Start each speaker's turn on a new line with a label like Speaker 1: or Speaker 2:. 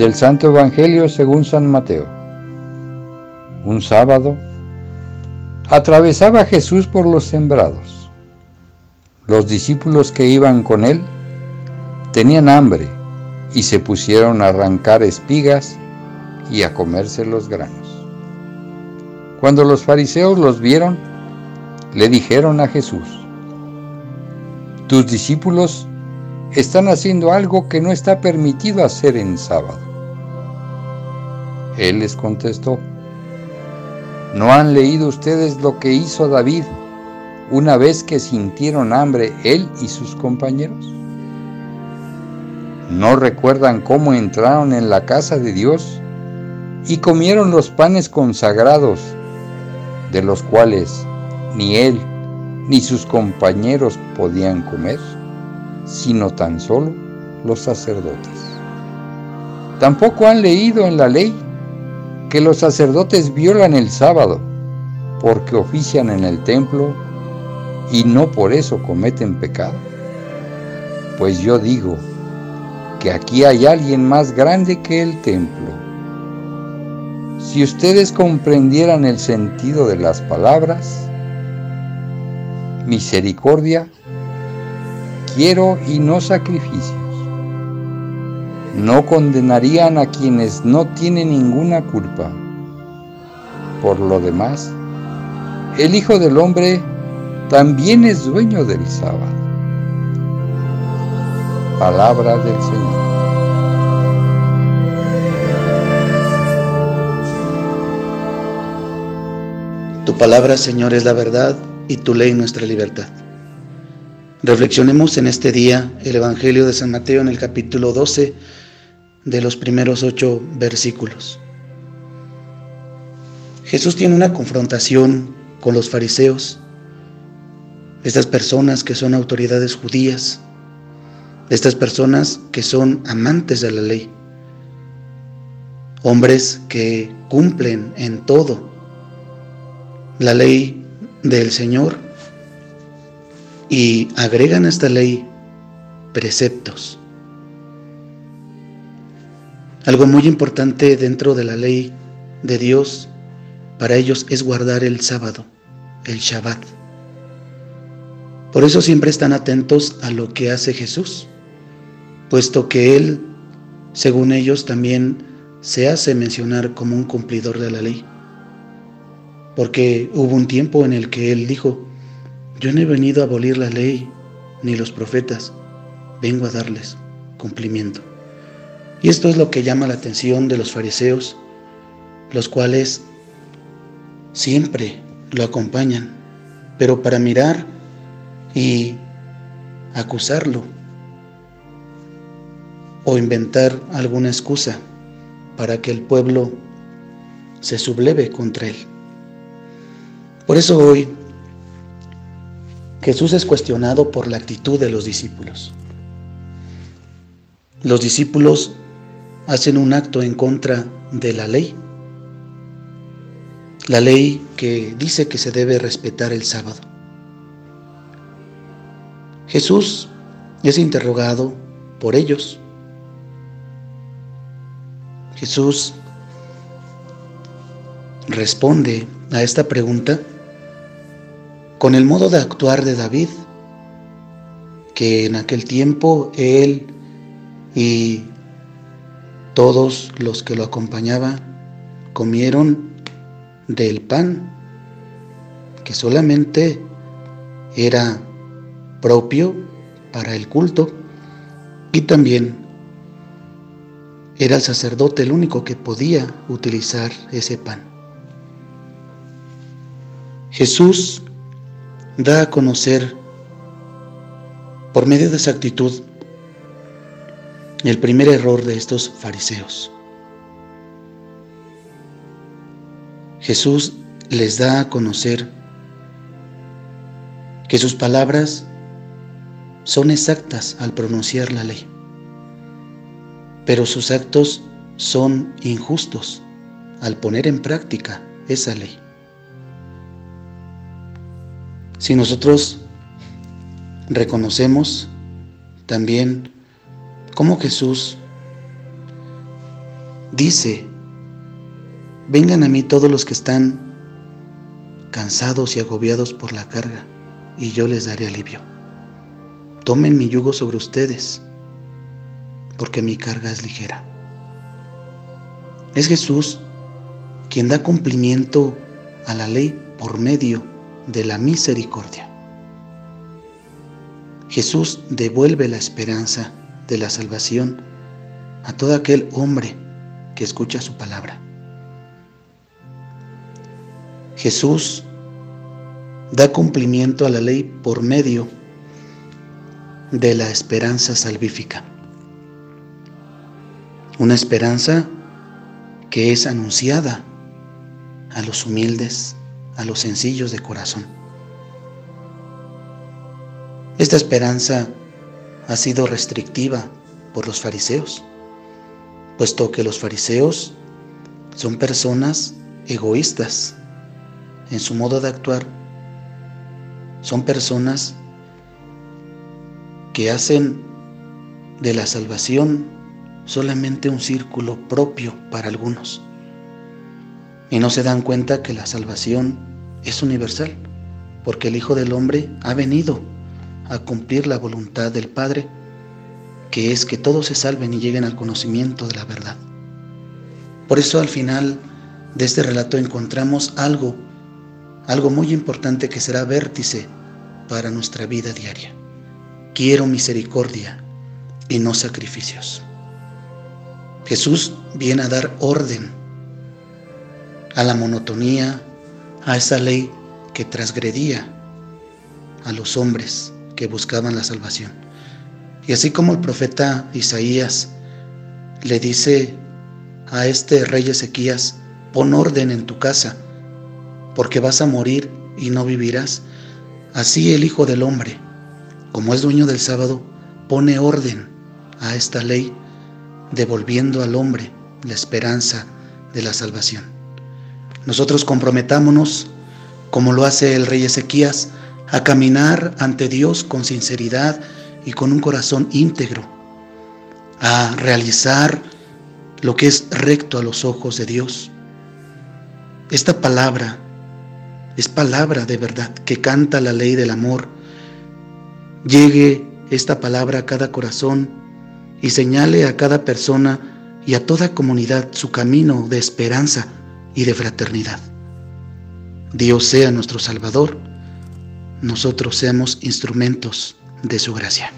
Speaker 1: Del Santo Evangelio según San Mateo. Un sábado, atravesaba Jesús por los sembrados. Los discípulos que iban con él tenían hambre y se pusieron a arrancar espigas y a comerse los granos. Cuando los fariseos los vieron, le dijeron a Jesús, tus discípulos están haciendo algo que no está permitido hacer en sábado. Él les contestó, ¿no han leído ustedes lo que hizo David una vez que sintieron hambre él y sus compañeros? ¿No recuerdan cómo entraron en la casa de Dios y comieron los panes consagrados, de los cuales ni él ni sus compañeros podían comer? sino tan solo los sacerdotes. Tampoco han leído en la ley que los sacerdotes violan el sábado porque ofician en el templo y no por eso cometen pecado. Pues yo digo que aquí hay alguien más grande que el templo. Si ustedes comprendieran el sentido de las palabras, misericordia quiero y no sacrificios. No condenarían a quienes no tienen ninguna culpa. Por lo demás, el Hijo del Hombre también es dueño del sábado. Palabra del Señor.
Speaker 2: Tu palabra, Señor, es la verdad y tu ley nuestra libertad. Reflexionemos en este día el Evangelio de San Mateo en el capítulo 12 de los primeros ocho versículos. Jesús tiene una confrontación con los fariseos, estas personas que son autoridades judías, estas personas que son amantes de la ley, hombres que cumplen en todo la ley del Señor y agregan a esta ley preceptos. Algo muy importante dentro de la ley de Dios para ellos es guardar el sábado, el Shabbat. Por eso siempre están atentos a lo que hace Jesús, puesto que Él, según ellos, también se hace mencionar como un cumplidor de la ley. Porque hubo un tiempo en el que Él dijo, yo no he venido a abolir la ley ni los profetas, vengo a darles cumplimiento. Y esto es lo que llama la atención de los fariseos, los cuales siempre lo acompañan, pero para mirar y acusarlo o inventar alguna excusa para que el pueblo se subleve contra él. Por eso hoy Jesús es cuestionado por la actitud de los discípulos. Los discípulos hacen un acto en contra de la ley, la ley que dice que se debe respetar el sábado. Jesús es interrogado por ellos. Jesús responde a esta pregunta con el modo de actuar de David, que en aquel tiempo él y todos los que lo acompañaban comieron del pan que solamente era propio para el culto y también era el sacerdote el único que podía utilizar ese pan. Jesús da a conocer por medio de esa actitud el primer error de estos fariseos. Jesús les da a conocer que sus palabras son exactas al pronunciar la ley, pero sus actos son injustos al poner en práctica esa ley. Si nosotros reconocemos también cómo Jesús dice, vengan a mí todos los que están cansados y agobiados por la carga, y yo les daré alivio. Tomen mi yugo sobre ustedes, porque mi carga es ligera. Es Jesús quien da cumplimiento a la ley por medio de la misericordia. Jesús devuelve la esperanza de la salvación a todo aquel hombre que escucha su palabra. Jesús da cumplimiento a la ley por medio de la esperanza salvífica. Una esperanza que es anunciada a los humildes, a los sencillos de corazón. Esta esperanza ha sido restrictiva por los fariseos, puesto que los fariseos son personas egoístas en su modo de actuar, son personas que hacen de la salvación solamente un círculo propio para algunos. Y no se dan cuenta que la salvación es universal, porque el Hijo del Hombre ha venido a cumplir la voluntad del Padre, que es que todos se salven y lleguen al conocimiento de la verdad. Por eso al final de este relato encontramos algo, algo muy importante que será vértice para nuestra vida diaria. Quiero misericordia y no sacrificios. Jesús viene a dar orden a la monotonía, a esa ley que transgredía a los hombres que buscaban la salvación. Y así como el profeta Isaías le dice a este rey Ezequías, pon orden en tu casa, porque vas a morir y no vivirás, así el Hijo del Hombre, como es dueño del sábado, pone orden a esta ley, devolviendo al hombre la esperanza de la salvación. Nosotros comprometámonos, como lo hace el rey Ezequías, a caminar ante Dios con sinceridad y con un corazón íntegro, a realizar lo que es recto a los ojos de Dios. Esta palabra es palabra de verdad que canta la ley del amor. Llegue esta palabra a cada corazón y señale a cada persona y a toda comunidad su camino de esperanza y de fraternidad. Dios sea nuestro Salvador, nosotros seamos instrumentos de su gracia.